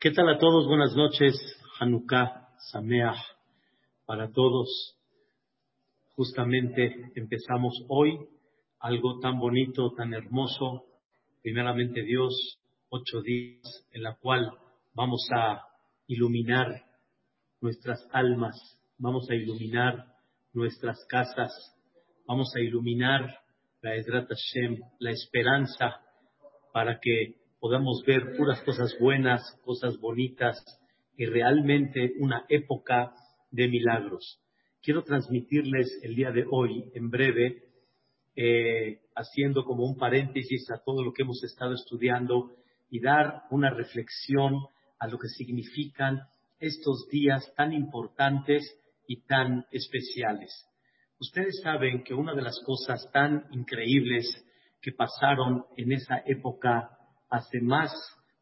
¿Qué tal a todos? Buenas noches. Hanukkah, Sameach, para todos. Justamente empezamos hoy algo tan bonito, tan hermoso. Primeramente Dios, ocho días en la cual vamos a iluminar nuestras almas, vamos a iluminar nuestras casas, vamos a iluminar la Hashem, la esperanza, para que podamos ver puras cosas buenas, cosas bonitas y realmente una época de milagros. Quiero transmitirles el día de hoy, en breve, eh, haciendo como un paréntesis a todo lo que hemos estado estudiando y dar una reflexión a lo que significan estos días tan importantes y tan especiales. Ustedes saben que una de las cosas tan increíbles que pasaron en esa época hace más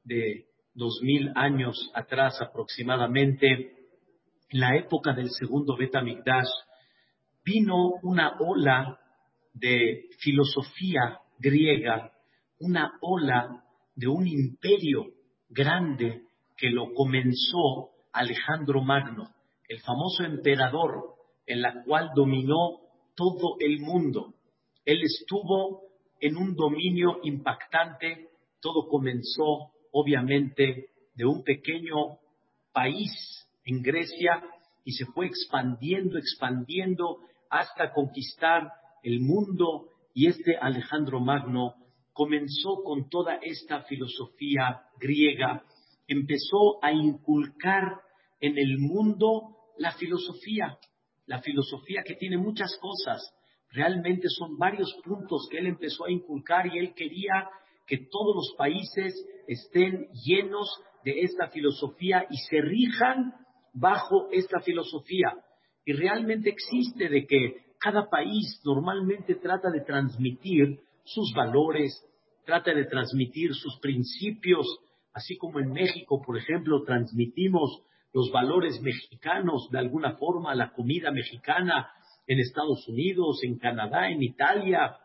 de dos mil años atrás aproximadamente, en la época del segundo Betamigdash, vino una ola de filosofía griega, una ola de un imperio grande que lo comenzó Alejandro Magno, el famoso emperador, en la cual dominó todo el mundo. Él estuvo en un dominio impactante todo comenzó, obviamente, de un pequeño país en Grecia y se fue expandiendo, expandiendo hasta conquistar el mundo. Y este Alejandro Magno comenzó con toda esta filosofía griega, empezó a inculcar en el mundo la filosofía, la filosofía que tiene muchas cosas, realmente son varios puntos que él empezó a inculcar y él quería que todos los países estén llenos de esta filosofía y se rijan bajo esta filosofía. Y realmente existe de que cada país normalmente trata de transmitir sus valores, trata de transmitir sus principios, así como en México, por ejemplo, transmitimos los valores mexicanos de alguna forma, la comida mexicana en Estados Unidos, en Canadá, en Italia,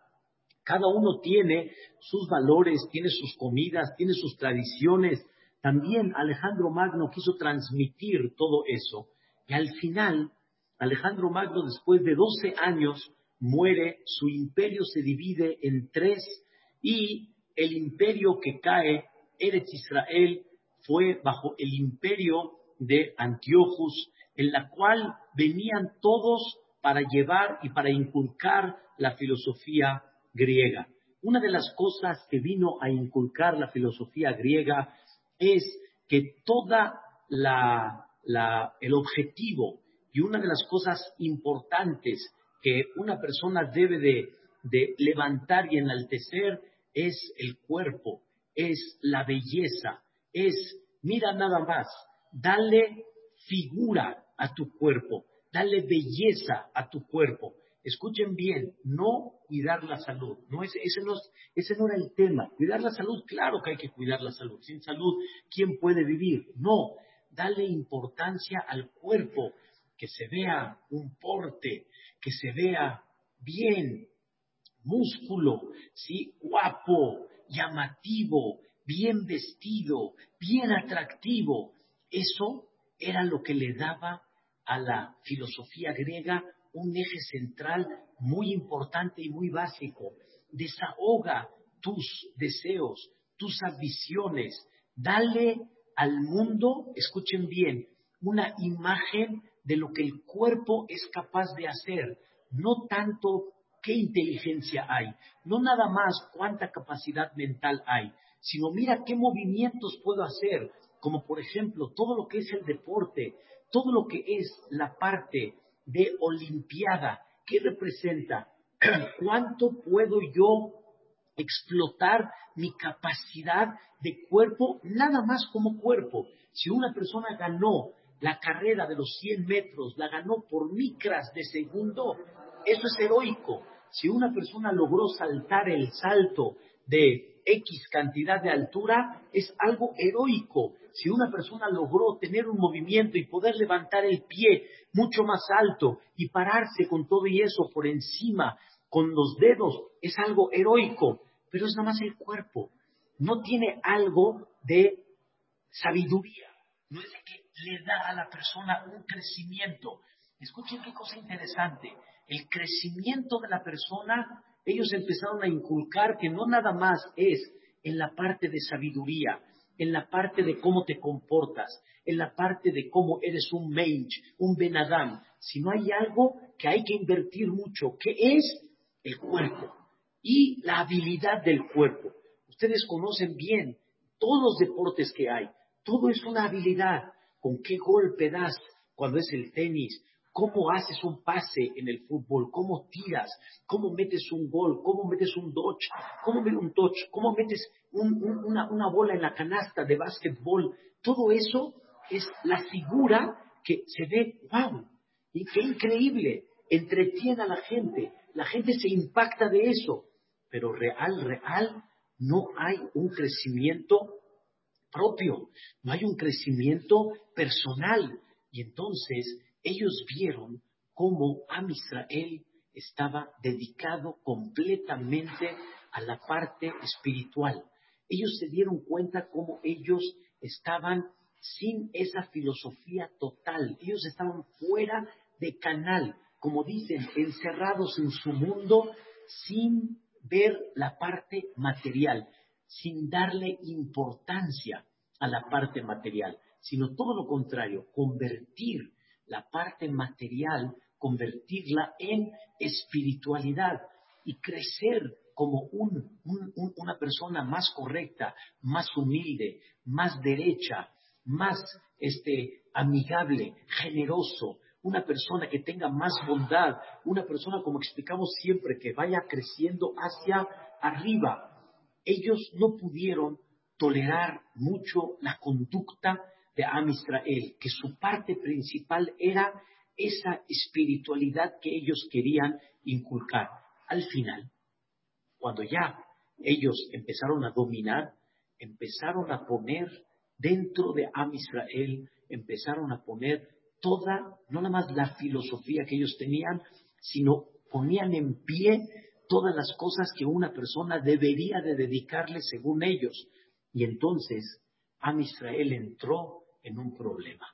cada uno tiene sus valores, tiene sus comidas, tiene sus tradiciones. También Alejandro Magno quiso transmitir todo eso. Y al final, Alejandro Magno, después de 12 años, muere, su imperio se divide en tres y el imperio que cae, Eretz Israel, fue bajo el imperio de Antiochus, en la cual venían todos para llevar y para inculcar la filosofía griega. Una de las cosas que vino a inculcar la filosofía griega es que toda el objetivo y una de las cosas importantes que una persona debe de levantar y enaltecer es el cuerpo, es la belleza, es, mira nada más, dale figura a tu cuerpo, dale belleza a tu cuerpo. Escuchen bien, no cuidar la salud. No, ese, ese, no, ese no era el tema. Cuidar la salud, claro que hay que cuidar la salud. Sin salud, ¿quién puede vivir? No, dale importancia al cuerpo, que se vea un porte, que se vea bien, músculo, ¿sí? guapo, llamativo, bien vestido, bien atractivo. Eso era lo que le daba a la filosofía griega un eje central muy importante y muy básico. Desahoga tus deseos, tus ambiciones. Dale al mundo, escuchen bien, una imagen de lo que el cuerpo es capaz de hacer, no tanto qué inteligencia hay, no nada más cuánta capacidad mental hay, sino mira qué movimientos puedo hacer, como por ejemplo todo lo que es el deporte, todo lo que es la parte de Olimpiada. ¿Qué representa? ¿Cuánto puedo yo explotar mi capacidad de cuerpo nada más como cuerpo? Si una persona ganó la carrera de los 100 metros, la ganó por micras de segundo, eso es heroico. Si una persona logró saltar el salto de X cantidad de altura, es algo heroico si una persona logró tener un movimiento y poder levantar el pie mucho más alto y pararse con todo y eso por encima, con los dedos, es algo heroico, pero es nada más el cuerpo. No tiene algo de sabiduría, no es que le da a la persona un crecimiento. Escuchen qué cosa interesante. El crecimiento de la persona, ellos empezaron a inculcar que no nada más es en la parte de sabiduría, en la parte de cómo te comportas, en la parte de cómo eres un mensch, un benadam, sino hay algo que hay que invertir mucho, que es el cuerpo y la habilidad del cuerpo. Ustedes conocen bien todos los deportes que hay, todo es una habilidad. ¿Con qué golpe das cuando es el tenis? ¿Cómo haces un pase en el fútbol? ¿Cómo tiras? ¿Cómo metes un gol? ¿Cómo metes un dodge? ¿Cómo metes un touch? ¿Cómo metes una, una bola en la canasta de básquetbol? Todo eso es la figura que se ve, wow, y qué increíble, entretiene a la gente, la gente se impacta de eso, pero real, real, no hay un crecimiento propio, no hay un crecimiento personal. Y entonces ellos vieron cómo Am Israel estaba dedicado completamente a la parte espiritual. Ellos se dieron cuenta cómo ellos estaban sin esa filosofía total. Ellos estaban fuera de canal, como dicen, encerrados en su mundo sin ver la parte material, sin darle importancia a la parte material, sino todo lo contrario, convertir la parte material, convertirla en espiritualidad y crecer como una persona más correcta, más humilde, más derecha, más este, amigable, generoso, una persona que tenga más bondad, una persona, como explicamos siempre, que vaya creciendo hacia arriba. Ellos no pudieron tolerar mucho la conducta de Am Israel, que su parte principal era esa espiritualidad que ellos querían inculcar. Al final, cuando ya ellos empezaron a dominar, empezaron a poner dentro de Am Israel, empezaron a poner toda, no nada más la filosofía que ellos tenían, sino ponían en pie todas las cosas que una persona debería de dedicarle según ellos. Y entonces Am Israel entró en un problema.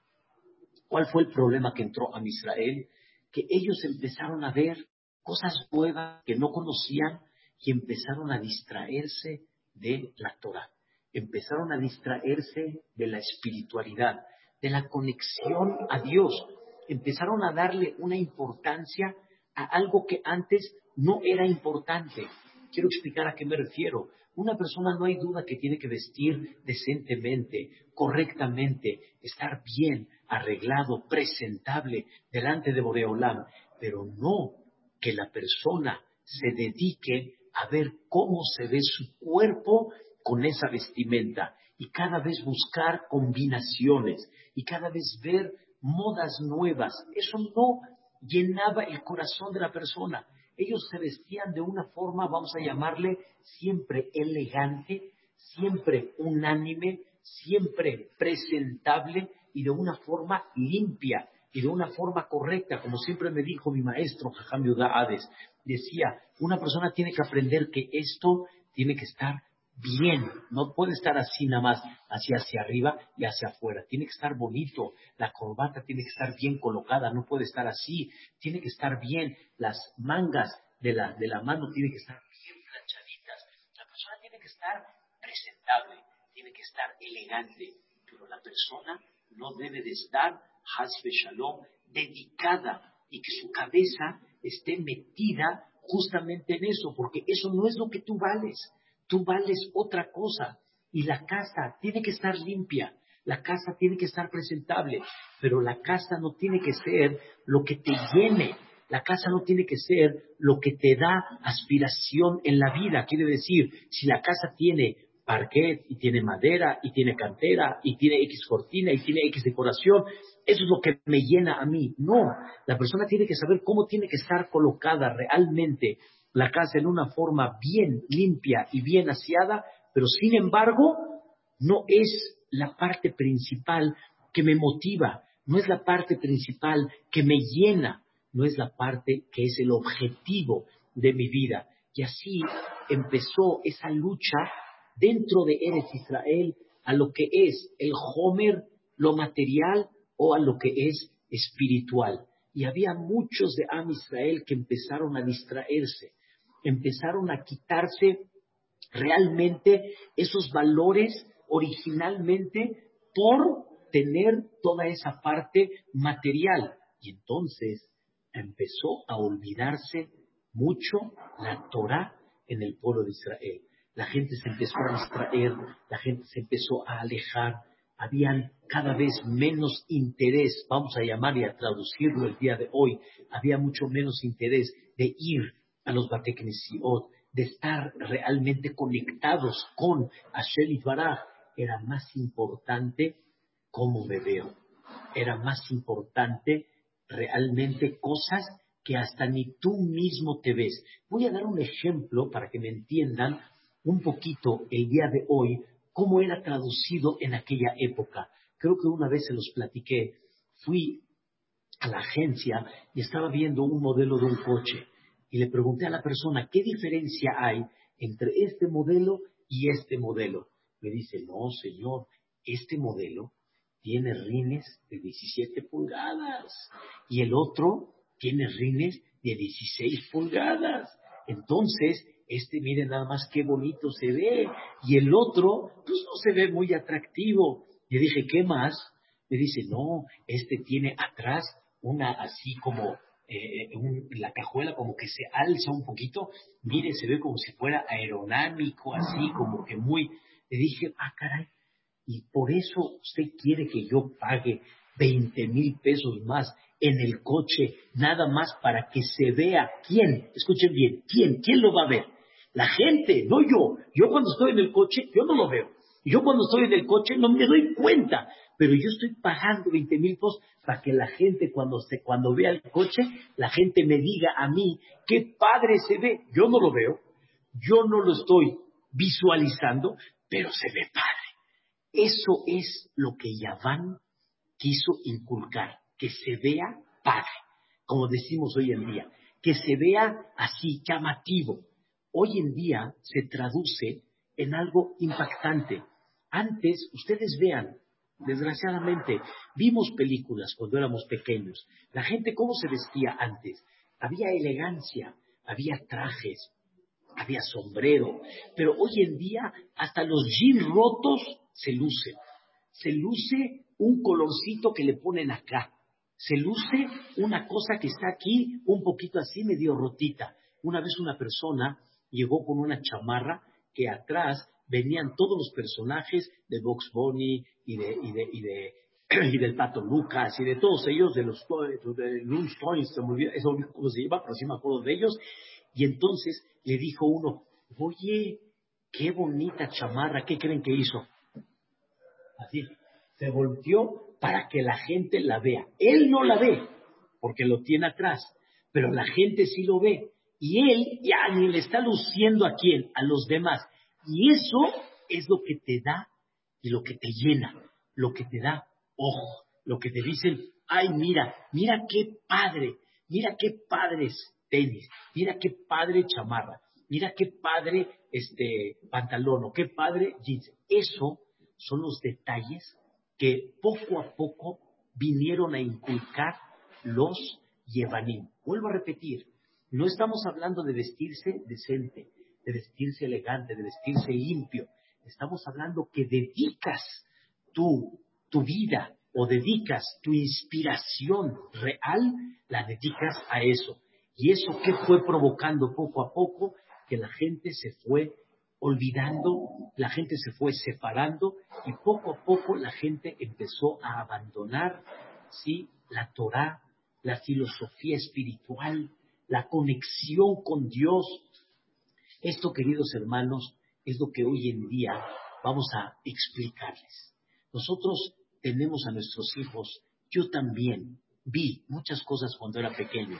¿Cuál fue el problema que entró Am Israel? Que ellos empezaron a ver cosas nuevas que no conocían y empezaron a distraerse de la Torah. Empezaron a distraerse de la espiritualidad de la conexión a Dios. Empezaron a darle una importancia a algo que antes no era importante. Quiero explicar a qué me refiero. Una persona no hay duda que tiene que vestir decentemente, correctamente, estar bien, arreglado, presentable delante de Boreolam, pero no que la persona se dedique a ver cómo se ve su cuerpo con esa vestimenta y cada vez buscar combinaciones y cada vez ver modas nuevas. Eso no llenaba el corazón de la persona. Ellos se vestían de una forma, vamos a llamarle, siempre elegante, siempre unánime, siempre presentable y de una forma limpia y de una forma correcta, como siempre me dijo mi maestro, Jajam Hades. Decía, una persona tiene que aprender que esto tiene que estar bien, no puede estar así nada más, así hacia arriba y hacia afuera. Tiene que estar bonito, la corbata tiene que estar bien colocada, no puede estar así, tiene que estar bien, las mangas de la, de la mano tienen que estar bien planchaditas. La persona tiene que estar presentable, tiene que estar elegante, pero la persona no debe de estar, hasbe shalom, dedicada y que su cabeza esté metida justamente en eso, porque eso no es lo que tú vales tú vales otra cosa. Y la casa tiene que estar limpia, la casa tiene que estar presentable, pero la casa no tiene que ser lo que te llene, la casa no tiene que ser lo que te da aspiración en la vida. Quiere decir, si la casa tiene parquet y tiene madera y tiene cantera y tiene X cortina y tiene X decoración, eso es lo que me llena a mí. No, la persona tiene que saber cómo tiene que estar colocada realmente la casa en una forma bien limpia y bien aseada, pero sin embargo no es la parte principal que me motiva, no es la parte principal que me llena, no es la parte que es el objetivo de mi vida. Y así empezó esa lucha dentro de Eres Israel a lo que es el Homer, lo material, o a lo que es espiritual. Y había muchos de Am Israel que empezaron a distraerse, empezaron a quitarse realmente esos valores originalmente por tener toda esa parte material. Y entonces empezó a olvidarse mucho la Torah en el pueblo de Israel. La gente se empezó a distraer, la gente se empezó a alejar, habían cada vez menos interés, vamos a llamar y a traducirlo el día de hoy, había mucho menos interés de ir a los Bateknesiot, de estar realmente conectados con Hashem y Baraj. Era más importante cómo me veo, era más importante realmente cosas que hasta ni tú mismo te ves. Voy a dar un ejemplo para que me entiendan un poquito el día de hoy cómo era traducido en aquella época. Creo que una vez se los platiqué. Fui a la agencia y estaba viendo un modelo de un coche y le pregunté a la persona, ¿qué diferencia hay entre este modelo y este modelo? Me dice, no, señor, este modelo tiene rines de 17 pulgadas y el otro tiene rines de 16 pulgadas. Entonces, este, miren nada más qué bonito se ve, y el otro, pues no se ve muy atractivo. Le dije, ¿qué más? Me dice, no, este tiene atrás una así como, eh, la cajuela como que se alza un poquito, mire, se ve como si fuera aerodinámico, así como que muy... Le dije, ah, caray, y por eso usted quiere que yo pague 20 mil pesos más en el coche, nada más para que se vea quién, escuchen bien, quién, quién lo va a ver. La gente, no yo. Yo cuando estoy en el coche, yo no lo veo. Yo cuando estoy en el coche no me doy cuenta. Pero yo estoy pagando 20 mil pesos para que la gente cuando, se, cuando vea el coche, la gente me diga a mí, qué padre se ve. Yo no lo veo. Yo no lo estoy visualizando, pero se ve padre. Eso es lo que Yaván quiso inculcar que se vea padre, como decimos hoy en día, que se vea así, llamativo. Hoy en día se traduce en algo impactante. Antes, ustedes vean, desgraciadamente, vimos películas cuando éramos pequeños. La gente, ¿cómo se vestía antes? Había elegancia, había trajes, había sombrero, pero hoy en día hasta los jeans rotos se lucen. Se luce un colorcito que le ponen acá se luce una cosa que está aquí un poquito así medio rotita. Una vez una persona llegó con una chamarra que atrás venían todos los personajes de Box Bunny y de, y de, y de y del Pato Lucas y de todos ellos, de los de Looney se me olvida, eso cómo se llama, pero sí me acuerdo de ellos. Y entonces le dijo uno, oye, qué bonita chamarra, ¿qué creen que hizo? Así, se volteó para que la gente la vea. Él no la ve, porque lo tiene atrás, pero la gente sí lo ve. Y él ya ni le está luciendo a quién, a los demás. Y eso es lo que te da y lo que te llena, lo que te da ojo, lo que te dicen, ay, mira, mira qué padre, mira qué padres tenis, mira qué padre chamarra, mira qué padre este pantalón o qué padre jeans. Eso son los detalles que poco a poco vinieron a inculcar los Yevanim. Vuelvo a repetir, no estamos hablando de vestirse decente, de vestirse elegante, de vestirse limpio. Estamos hablando que dedicas tu, tu vida o dedicas tu inspiración real, la dedicas a eso. Y eso que fue provocando poco a poco que la gente se fue olvidando, la gente se fue separando y poco a poco la gente empezó a abandonar ¿sí? la Torah, la filosofía espiritual, la conexión con Dios. Esto, queridos hermanos, es lo que hoy en día vamos a explicarles. Nosotros tenemos a nuestros hijos, yo también vi muchas cosas cuando era pequeño.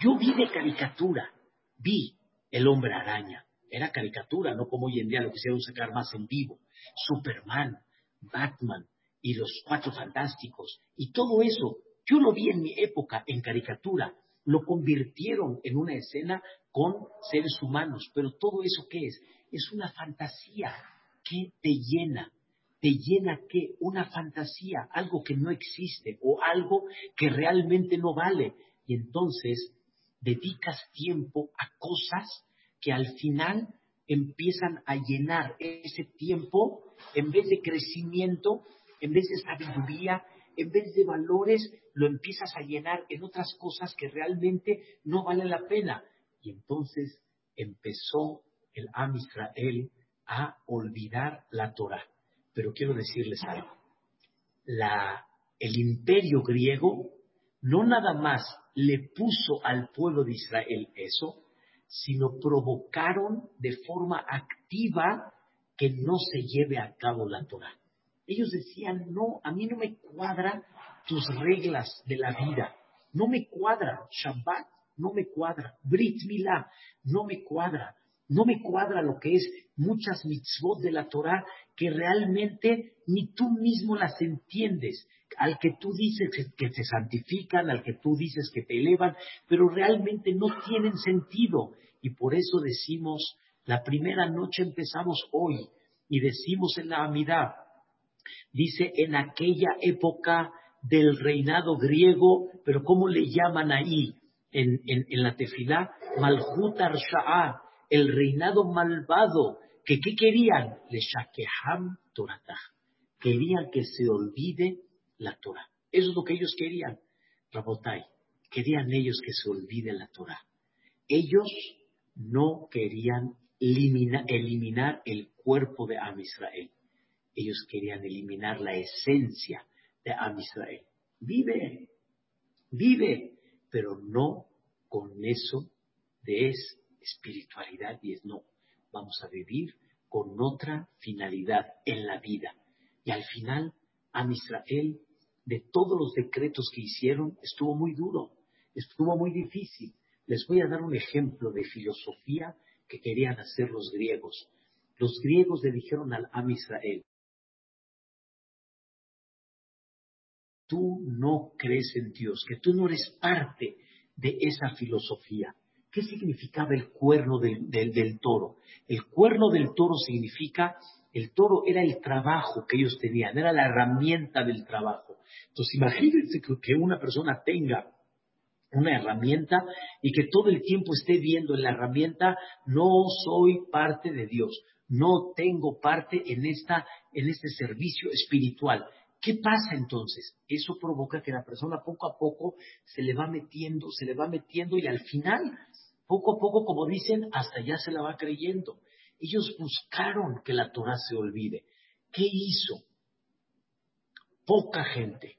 Yo vi de caricatura, vi el hombre araña, era caricatura, no como hoy en día lo quisieron sacar más en vivo. Superman, Batman y los Cuatro Fantásticos y todo eso, yo lo vi en mi época en caricatura, lo convirtieron en una escena con seres humanos, pero todo eso qué es? Es una fantasía que te llena. te llena qué? Una fantasía, algo que no existe o algo que realmente no vale. Y entonces dedicas tiempo a cosas que al final empiezan a llenar ese tiempo en vez de crecimiento, en vez de sabiduría, en vez de valores, lo empiezas a llenar en otras cosas que realmente no valen la pena. Y entonces empezó el Am Israel a olvidar la Torah. Pero quiero decirles algo. La, el imperio griego no nada más le puso al pueblo de Israel eso, sino provocaron de forma activa que no se lleve a cabo la Torah. Ellos decían, no, a mí no me cuadra tus reglas de la vida, no me cuadra Shabbat, no me cuadra Brit Milá, no me cuadra, no me cuadra lo que es muchas mitzvot de la Torah que realmente ni tú mismo las entiendes, al que tú dices que te santifican, al que tú dices que te elevan, pero realmente no tienen sentido. Y por eso decimos, la primera noche empezamos hoy y decimos en la amidad, dice en aquella época del reinado griego, pero ¿cómo le llaman ahí en, en, la tefilá? Malhut Arsha'a, el reinado malvado, que ¿qué querían? Le shakeham Toratah. Querían que se olvide la Torah. Eso es lo que ellos querían. Rabotai, querían ellos que se olvide la Torah. Ellos no querían eliminar el cuerpo de Am Israel. Ellos querían eliminar la esencia de Am Israel. Vive, vive, pero no con eso de es espiritualidad y es no. Vamos a vivir con otra finalidad en la vida. Y al final, Am Israel, de todos los decretos que hicieron, estuvo muy duro, estuvo muy difícil. Les voy a dar un ejemplo de filosofía que querían hacer los griegos. Los griegos le dijeron al Am Israel, tú no crees en Dios, que tú no eres parte de esa filosofía. ¿Qué significaba el cuerno del, del, toro? El cuerno del toro significa, el toro era el trabajo que ellos tenían, era la herramienta del trabajo. Entonces imagínense que una persona tenga una herramienta y que todo el tiempo esté viendo en la herramienta, no soy parte de Dios, no tengo parte en, esta, en este servicio espiritual. ¿Qué pasa entonces? Eso provoca que la persona poco a poco se le va metiendo, se le va metiendo y al final, poco a poco, como dicen, hasta ya se la va creyendo. Ellos buscaron que la Torah se olvide. ¿Qué hizo? Poca gente,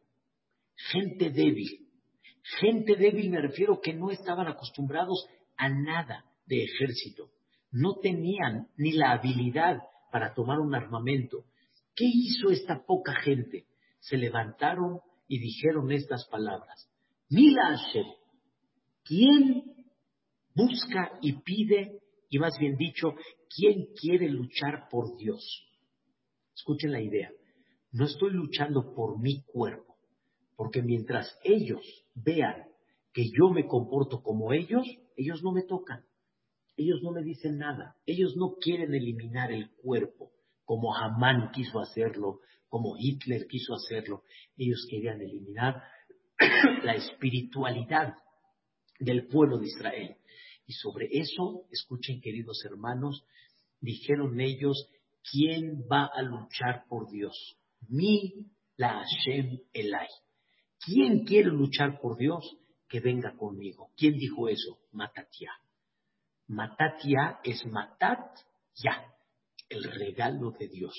gente débil. Gente débil me refiero que no estaban acostumbrados a nada de ejército. No tenían ni la habilidad para tomar un armamento. ¿Qué hizo esta poca gente? se levantaron y dijeron estas palabras. Mila ¿quién busca y pide, y más bien dicho, quién quiere luchar por Dios? Escuchen la idea. No estoy luchando por mi cuerpo, porque mientras ellos vean que yo me comporto como ellos, ellos no me tocan. Ellos no me dicen nada. Ellos no quieren eliminar el cuerpo como Hamán quiso hacerlo, como Hitler quiso hacerlo. Ellos querían eliminar la espiritualidad del pueblo de Israel. Y sobre eso, escuchen queridos hermanos, dijeron ellos, ¿quién va a luchar por Dios? Mi la Hashem Elai. ¿Quién quiere luchar por Dios? Que venga conmigo. ¿Quién dijo eso? Matatia. Matatia es matat ya, el regalo de Dios.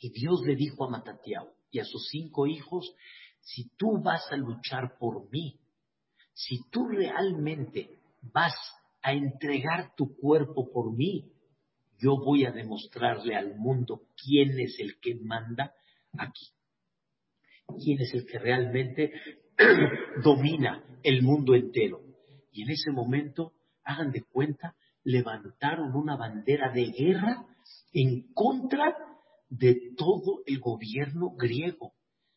Y Dios le dijo a Matatiao y a sus cinco hijos, si tú vas a luchar por mí, si tú realmente vas a entregar tu cuerpo por mí, yo voy a demostrarle al mundo quién es el que manda aquí, quién es el que realmente domina el mundo entero. Y en ese momento, hagan de cuenta, levantaron una bandera de guerra en contra de todo el gobierno griego.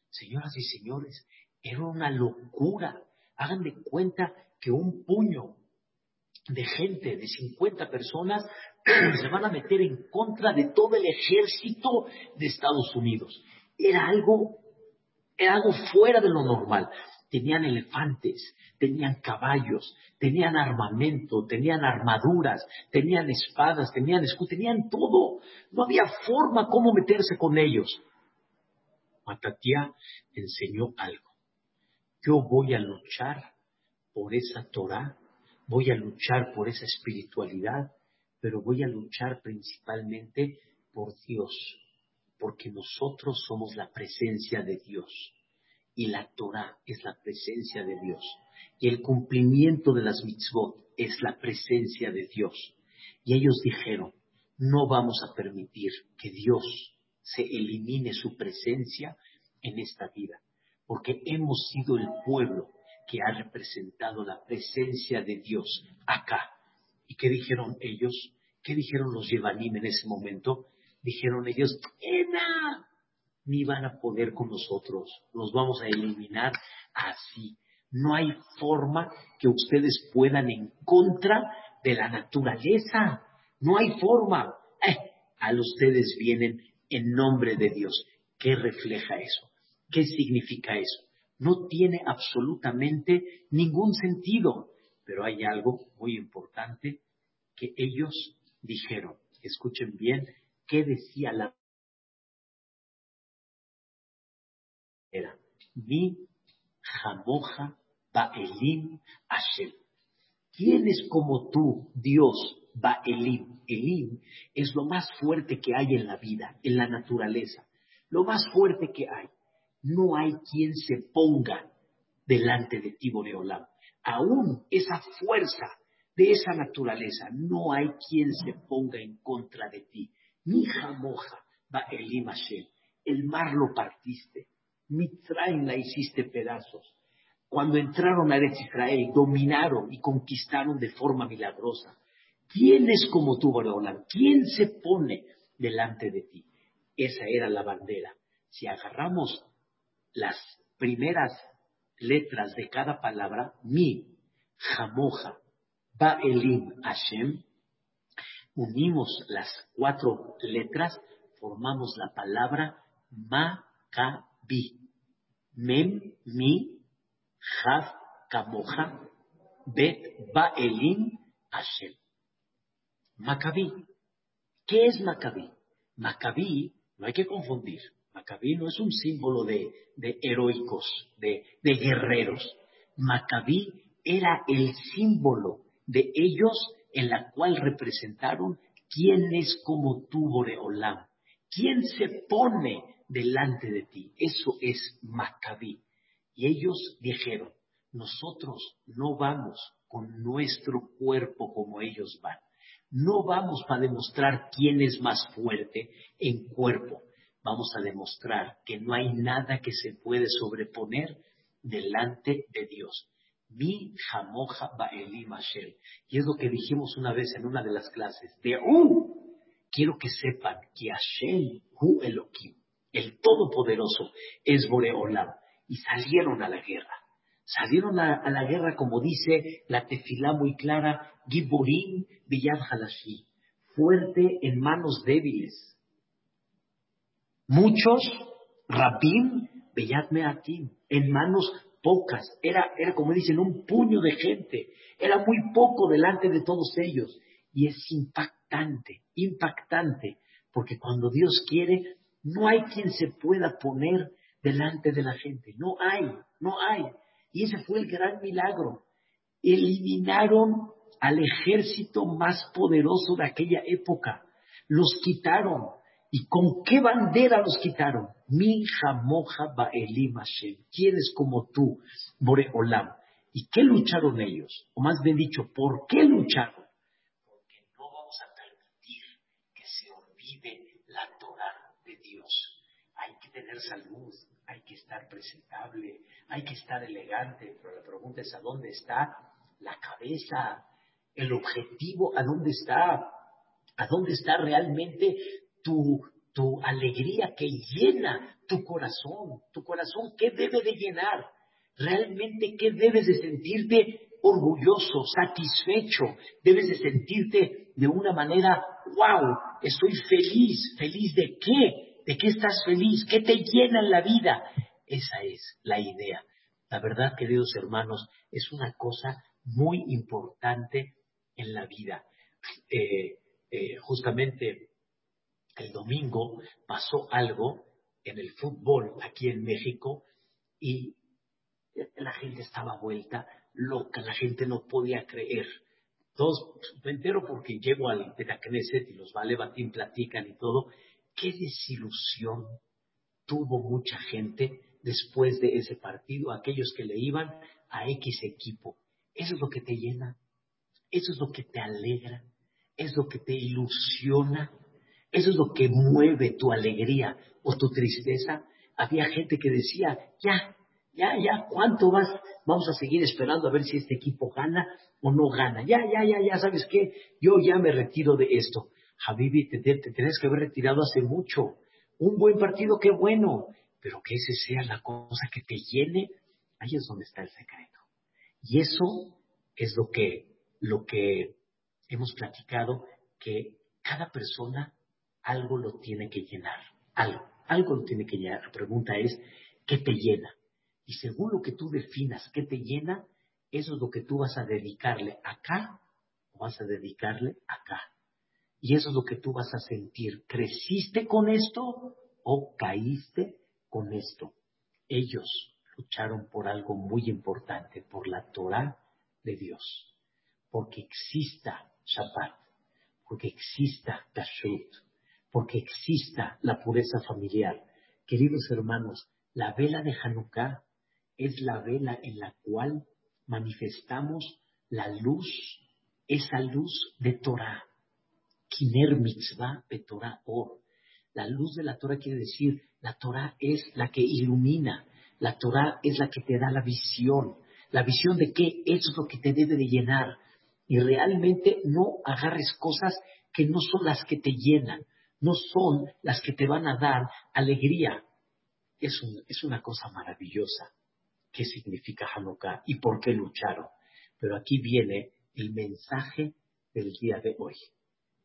Señoras y señores, era una locura. Hagan de cuenta que un puño de gente, de 50 personas, se van a meter en contra de todo el ejército de Estados Unidos. Era algo, era algo fuera de lo normal. Tenían elefantes, tenían caballos, tenían armamento, tenían armaduras, tenían espadas, tenían escudos, tenían todo. No había forma cómo meterse con ellos. Matatía enseñó algo. Yo voy a luchar por esa Torah, voy a luchar por esa espiritualidad, pero voy a luchar principalmente por Dios, porque nosotros somos la presencia de Dios y la Torah es la presencia de Dios y el cumplimiento de las mitzvot es la presencia de Dios. Y ellos dijeron, no vamos a permitir que Dios se elimine su presencia en esta vida, porque hemos sido el pueblo que ha representado la presencia de Dios acá. ¿Y qué dijeron ellos? ¿Qué dijeron los Yevanim en ese momento? Dijeron ellos, ¡Ena! Ni van a poder con nosotros, nos vamos a eliminar así. No hay forma que ustedes puedan en contra de la naturaleza. No hay forma. Eh, a ustedes vienen en nombre de Dios. ¿Qué refleja eso? ¿Qué significa eso? No tiene absolutamente ningún sentido. Pero hay algo muy importante que ellos dijeron. Escuchen bien qué decía la era mi jamoja Ba'elim Hashem. ¿Quién es como tú, Dios, Ba'elim? Elim es lo más fuerte que hay en la vida, en la naturaleza. Lo más fuerte que hay. No hay quien se ponga delante de ti, Boreolam. Aún esa fuerza de esa naturaleza, no hay quien se ponga en contra de ti. Mi jamoja, Hashem. El mar lo partiste. Mitzrayim la hiciste pedazos cuando entraron a Eretz Israel, dominaron y conquistaron de forma milagrosa. ¿Quién es como tú, Boreolam? ¿Quién se pone delante de ti? Esa era la bandera. Si agarramos las primeras letras de cada palabra, mi, jamoja, ba'elim, Hashem, unimos las cuatro letras, formamos la palabra Makabi. Mem, mi, Jav Kamoja Bet Baelim Hashem. Macabí. ¿Qué es Macabí? Macabí, no hay que confundir. Macabí no es un símbolo de, heroicos, de, de guerreros. Macabí era el símbolo de ellos en la cual representaron quién es como tú, Boreolam. ¿Quién se pone delante de ti? Eso es Macabí. Y ellos dijeron, nosotros no vamos con nuestro cuerpo como ellos van. No vamos para demostrar quién es más fuerte en cuerpo. Vamos a demostrar que no hay nada que se puede sobreponer delante de Dios. Mi jamoja ba'elim Hashem. Y es lo que dijimos una vez en una de las clases. De uh, quiero que sepan que Hashem, hu Elohim, el Todopoderoso, es Boreolam y salieron a la guerra. Salieron a, la guerra, como dice la tefilá muy clara, Giborim Biyad Halashi, fuerte en manos débiles. Muchos, Rabim Beyad Meatim, en manos pocas. Era, era como dicen, un puño de gente. Era muy poco delante de todos ellos. Y es impactante, impactante, porque cuando Dios quiere, no hay quien se pueda poner delante de la gente. No hay, no hay. Y ese fue el gran milagro. Eliminaron al ejército más poderoso de aquella época. Los quitaron. ¿Y con qué bandera los quitaron? Mi jamoja ba'elim Hashem. ¿Quién es como tú, Boreolam? ¿Y qué lucharon ellos? O más bien dicho, ¿por qué lucharon? Porque no vamos a permitir que se olvide la Torah de Dios. Hay que tener salud, hay que estar presentable, hay que estar elegante, pero la pregunta es a dónde está la cabeza, el objetivo, a dónde está, a dónde está realmente tu, tu alegría que llena tu corazón, tu corazón, ¿qué debe de llenar? Realmente, ¿qué debes de sentirte orgulloso, satisfecho, debes de sentirte de una manera, wow, estoy feliz, feliz de qué, de qué estás feliz, qué te llena en la vida. Esa es la idea. La verdad, queridos hermanos, es una cosa muy importante en la vida. Eh, eh, justamente el domingo pasó algo en el fútbol aquí en México y la gente estaba vuelta loca, la gente no podía creer. Todos, me entero porque llego al Betacneset y los Valebatín platican y todo. Qué desilusión tuvo mucha gente después de ese partido, aquellos que le iban a X equipo. Eso es lo que te llena, eso es lo que te alegra, es lo que te ilusiona, eso es lo que mueve tu alegría o tu tristeza. Había gente que decía, ya, ya, ya, ¿cuánto vas? Vamos a seguir esperando a ver si este equipo gana o no gana. Ya, ya, ya, ya, ¿sabes qué? Yo ya me retiro de esto. Habibi, te, te, que haber retirado hace mucho. Un buen partido, qué bueno. Pero que ese sea la cosa que te llene, ahí es donde está el secreto. Y eso es lo que, lo que hemos platicado, que cada persona algo lo tiene que llenar. Algo, algo lo tiene que llenar. La pregunta es, ¿qué te llena? Y según lo que tú definas qué te llena, eso es lo que tú vas a dedicarle acá o vas a dedicarle acá. Y eso es lo que tú vas a sentir. ¿Creciste con esto o caíste con esto? Ellos lucharon por algo muy importante, por la Torah de Dios. Porque exista Shabbat, porque exista Kashrut, porque exista la pureza familiar. Queridos hermanos, la vela de Hanukkah es la vela en la cual manifestamos la luz, esa luz de Torah. Kiner mitzvah de Torah or. La luz de la Torah quiere decir, la Torah es la que ilumina, la Torah es la que te da la visión, la visión de qué es lo que te debe de llenar. Y realmente no agarres cosas que no son las que te llenan, no son las que te van a dar alegría. Es, es una cosa maravillosa qué significa Hanukkah y por qué lucharon. Pero aquí viene el mensaje del día de hoy.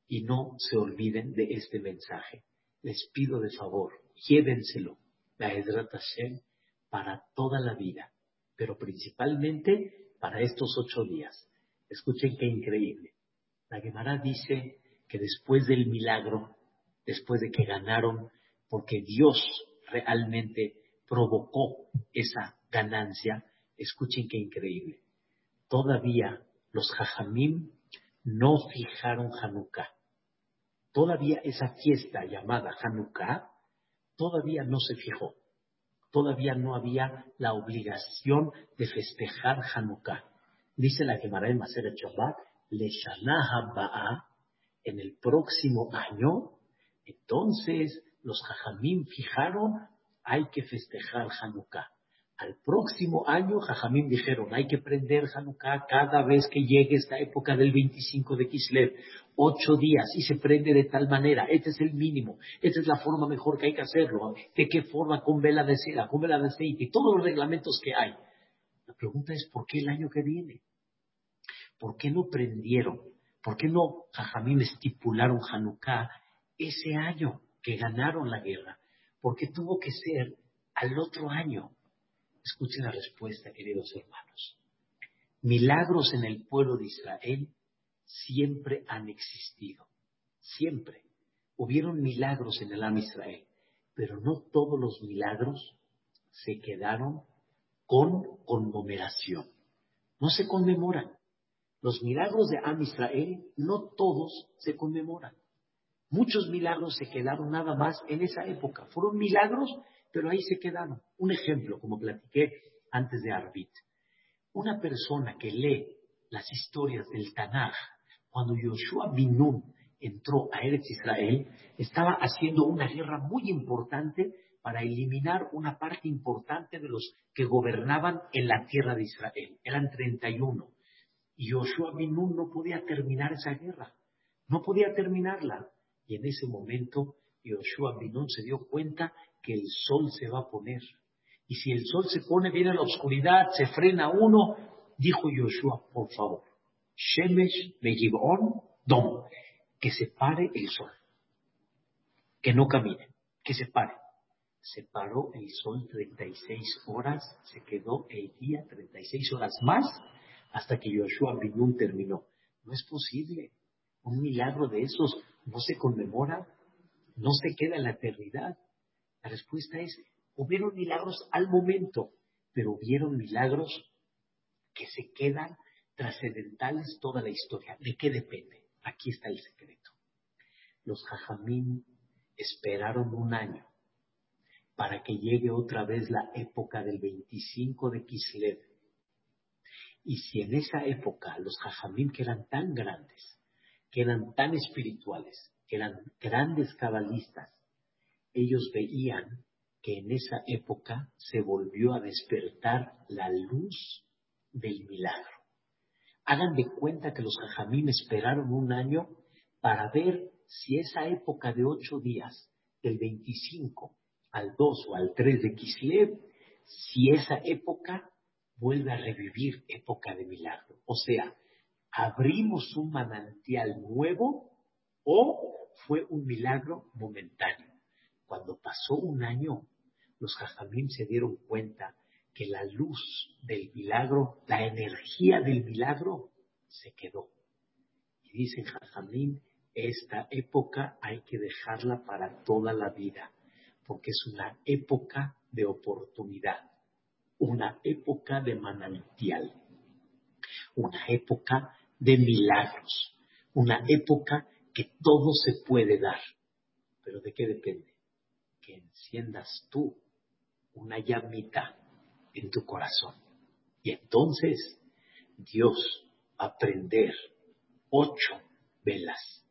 Y no se olviden de este mensaje. Les pido de favor, llévenselo, la Hashem, para toda la vida, pero principalmente para estos ocho días. Escuchen qué increíble. La Gemara dice que después del milagro, después de que ganaron, porque Dios realmente provocó esa ganancia, escuchen qué increíble. Todavía los jajamim no fijaron Hanukkah. Todavía esa fiesta llamada Hanukkah, todavía no se fijó. Todavía no había la obligación de festejar Hanukkah. Dice la Gemara en Maseret Shabbat, Le Ba'a, en el próximo año, entonces los jajamim fijaron, hay que festejar Hanukkah. Al próximo año, Jajamín dijeron, hay que prender Hanukkah cada vez que llegue esta época del 25 de Kislev, ocho días, y se prende de tal manera, este es el mínimo, esta es la forma mejor que hay que hacerlo, de qué forma, con vela de cera, con vela de aceite, y todos los reglamentos que hay. La pregunta es, ¿por qué el año que viene? ¿Por qué no prendieron? ¿Por qué no Jajamín estipularon Hanukkah ese año que ganaron la guerra? ¿Por qué tuvo que ser al otro año? Escuchen la respuesta, queridos hermanos. Milagros en el pueblo de Israel siempre han existido. Siempre. Hubieron milagros en el Am Israel, pero no todos los milagros se quedaron con conmemoración. No se conmemoran. Los milagros de Am Israel no todos se conmemoran. Muchos milagros se quedaron nada más en esa época. Fueron milagros pero ahí se quedaron. Un ejemplo, como platiqué antes de Arbit. Una persona que lee las historias del Tanaj, cuando Yoshua Binun entró a Eretz Israel, estaba haciendo una guerra muy importante para eliminar una parte importante de los que gobernaban en la tierra de Israel. Eran 31. Y Yoshua Binun no podía terminar esa guerra. No podía terminarla. Y en ese momento Yoshua Binun se dio cuenta que el sol se va a poner. Y si el sol se pone, viene la oscuridad, se frena uno, dijo Yoshua, por favor, Shemesh Megibon Dom, que se pare el sol, que no camine, que se pare. Se paró el sol 36 horas, se quedó el día 36 horas más hasta que Yoshua Binun terminó. No es posible. Un milagro de esos no se conmemora, no se queda en la eternidad. La respuesta es, hubieron milagros al momento, pero hubieron milagros que se quedan trascendentales toda la historia. ¿De qué depende? Aquí está el secreto. Los jajamín esperaron un año para que llegue otra vez la época del 25 de Kislev. Y si en esa época los jajamín que eran tan grandes, que eran tan espirituales, que eran grandes cabalistas, ellos veían que en esa época se volvió a despertar la luz del milagro. Hagan de cuenta que los jajamim esperaron un año para ver si esa época de ocho días, del 25 al 2 o al 3 de Kislev, si esa época vuelve a revivir época de milagro. O sea, abrimos un manantial nuevo o fue un milagro momentáneo. Cuando pasó un año, los jajamim se dieron cuenta que la luz del milagro, la energía del milagro, se quedó. Y dicen Jajamín, esta época hay que dejarla para toda la vida, porque es una época de oportunidad, una época de manantial, una época de milagros, una época que todo se puede dar. Pero ¿de qué depende? Que enciendas tú una llamita en tu corazón. Y entonces Dios va a prender ocho velas,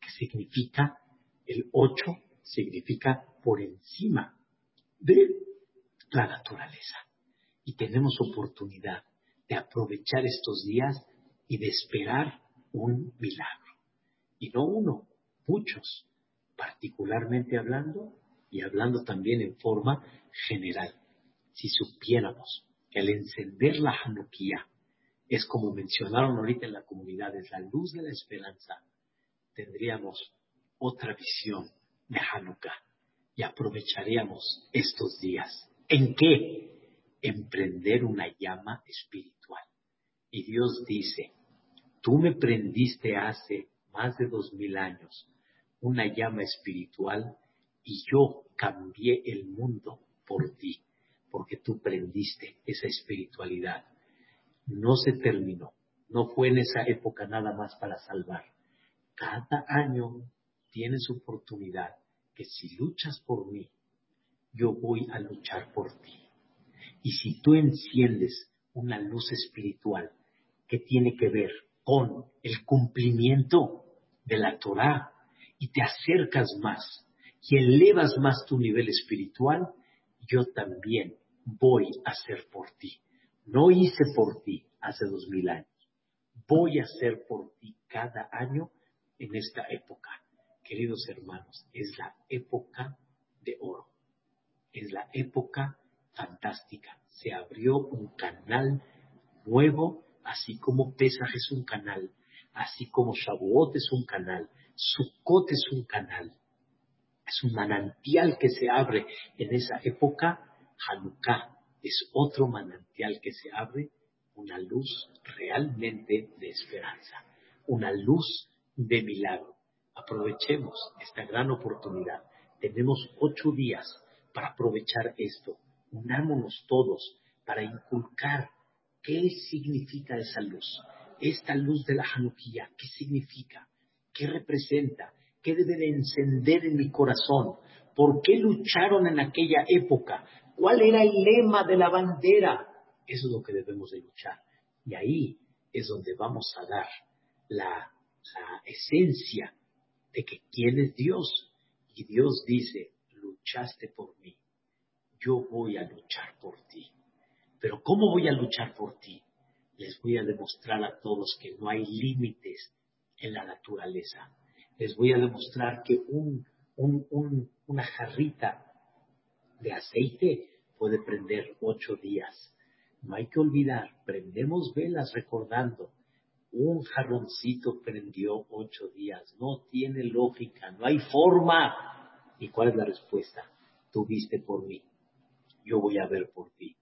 que significa, el ocho significa por encima de la naturaleza. Y tenemos oportunidad de aprovechar estos días y de esperar un milagro. Y no uno, muchos, particularmente hablando y hablando también en forma general si supiéramos que al encender la Hanukkah es como mencionaron ahorita en la comunidad, es la luz de la esperanza, tendríamos otra visión de Hanukkah y aprovecharíamos estos días. ¿En qué? Emprender una llama espiritual. Y Dios dice, tú me prendiste hace más de dos mil años una llama espiritual y yo cambié el mundo por ti porque tú prendiste esa espiritualidad. No se terminó, no fue en esa época nada más para salvar. Cada año tienes oportunidad que si luchas por mí, yo voy a luchar por ti. Y si tú enciendes una luz espiritual que tiene que ver con el cumplimiento de la Torah y te acercas más y elevas más tu nivel espiritual, yo también voy a hacer por ti. No hice por ti hace dos mil años. Voy a hacer por ti cada año en esta época. Queridos hermanos, es la época de oro. Es la época fantástica. Se abrió un canal nuevo, así como Pesaj es un canal, así como Shavuot es un canal, Sukkot es un canal. Es un manantial que se abre en esa época Hanukkah es otro manantial que se abre, una luz realmente de esperanza, una luz de milagro. Aprovechemos esta gran oportunidad. Tenemos ocho días para aprovechar esto. Unámonos todos para inculcar qué significa esa luz. Esta luz de la Hanukkah, ¿qué significa? ¿Qué representa? ¿Qué debe de encender en mi corazón? ¿Por qué lucharon en aquella época? ¿Cuál era el lema de la bandera? Eso es lo que debemos de luchar. Y ahí es donde vamos a dar la, esencia de que quién es Dios. Y Dios dice, luchaste por mí, yo voy a luchar por ti. Pero ¿cómo voy a luchar por ti? Les voy a demostrar a todos que no hay límites en la naturaleza. Les voy a demostrar que un, una jarrita de aceite puede prender ocho días. no hay que olvidar, prendemos velas recordando. Un jarroncito prendió ocho días. No tiene lógica, no hay forma. ¿Y cuál es la respuesta? Tú viste por mí. Yo voy a ver por ti.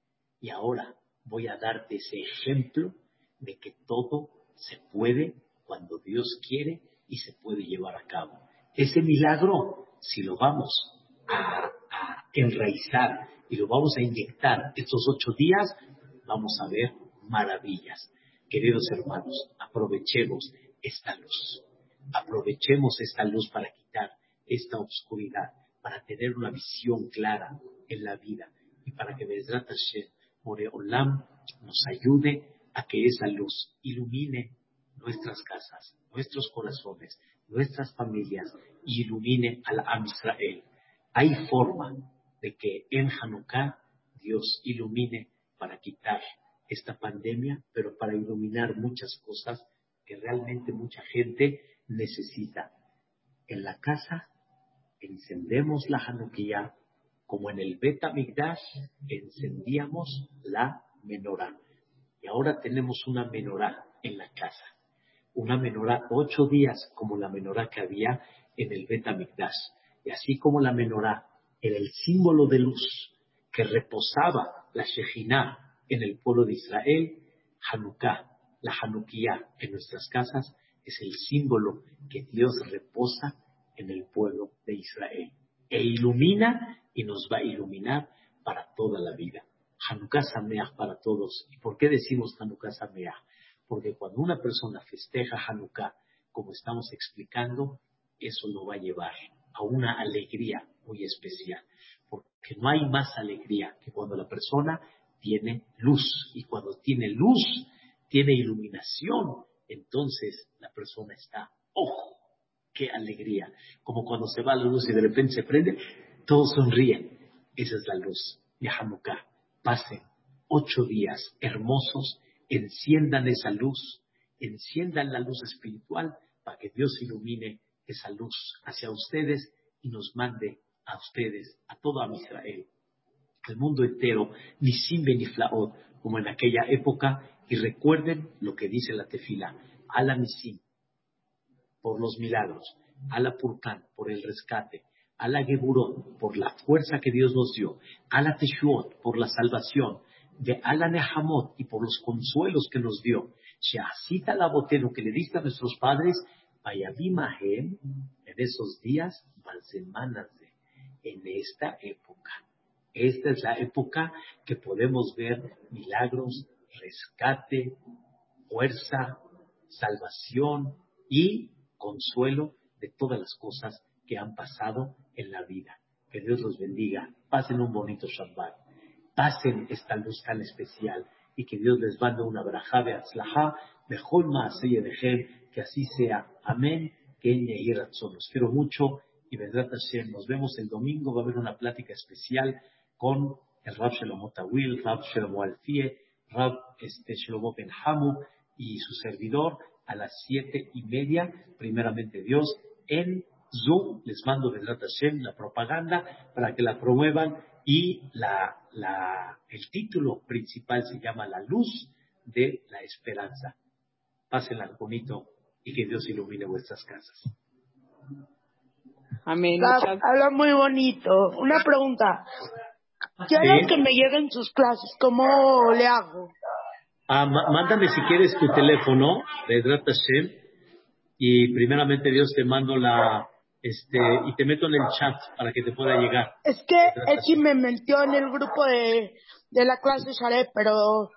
Y ahora voy a darte ese ejemplo de que todo se puede cuando Dios quiere y se puede llevar a cabo. Ese milagro, si lo vamos a, enraizar y lo vamos a inyectar estos ocho días, vamos a ver maravillas. Queridos hermanos, aprovechemos esta luz. Aprovechemos esta luz para quitar esta oscuridad, para tener una visión clara en la vida y para que Bezrat Hashem, Olam, nos ayude a que esa luz ilumine nuestras casas, nuestros corazones, nuestras familias y ilumine al Am Israel. Hay forma de que en Hanukkah Dios ilumine para quitar esta pandemia, pero para iluminar muchas cosas que realmente mucha gente necesita. En la casa encendemos la Hanukkah como en el Bet Migdash encendíamos la menorá. Y ahora tenemos una menorá en la casa. Una menorá ocho días como la menorá que había en el Bet Migdash. Y así como la menorá era el símbolo de luz que reposaba la Shejinah en el pueblo de Israel, Hanukkah, la Hanukkah en nuestras casas, es el símbolo que Dios reposa en el pueblo de Israel. E ilumina y nos va a iluminar para toda la vida. Hanukkah Sameach para todos. ¿Y por qué decimos Hanukkah Sameach? Porque cuando una persona festeja Hanukkah, como estamos explicando, eso lo va a llevar a una alegría muy especial. Porque no hay más alegría que cuando la persona tiene luz. Y cuando tiene luz, tiene iluminación, entonces la persona está, ¡ojo! ¡Qué alegría! Como cuando se va la luz y de repente se prende, todos sonríen. Esa es la luz de Hanukkah. Pasen ocho días hermosos, enciendan esa luz, enciendan la luz espiritual para que Dios ilumine esa luz hacia ustedes y nos mande a ustedes, a toda Israel, el mundo entero, ni sin beniflaot, como en aquella época, y recuerden lo que dice la tefila, ala misim, por los milagros, ala purkan, por el rescate, ala geburot, por la fuerza que Dios nos dio, ala teshuot, por la salvación, de ala nehamot, y por los consuelos que nos dio, sheasita la boteno que le diste a nuestros padres, vayabimahem, en esos días, semanas en esta época. Esta es la época que podemos ver milagros, rescate, fuerza, salvación y consuelo de todas las cosas que han pasado en la vida. Que Dios los bendiga. Pasen un bonito Shabbat. Pasen esta luz tan especial y que Dios les mande una braja de atzlaha, mejor más de que así sea. Amén. Que Los quiero mucho y Vedrat Hashem. Nos vemos el domingo. Va a haber una plática especial con el Rab Shlomo Tawil, Rab Shlomo Alfie, Rab este, Shlomo Benhamu y su servidor a las siete y media, primeramente Dios, en Zoom. Les mando de Hashem la propaganda para que la promuevan y la, la, el título principal se llama La luz de la esperanza. Pásenla bonito y que Dios ilumine vuestras casas. Amén. Habla muy bonito. Una pregunta. Quiero que me lleguen sus clases, ¿cómo le hago? Ah, mándame si quieres tu teléfono, de Hashem, y primeramente Dios te mando la, este, y te meto en el chat para que te pueda llegar. Es que Eki me metió en el grupo de, de la clase Sharé, pero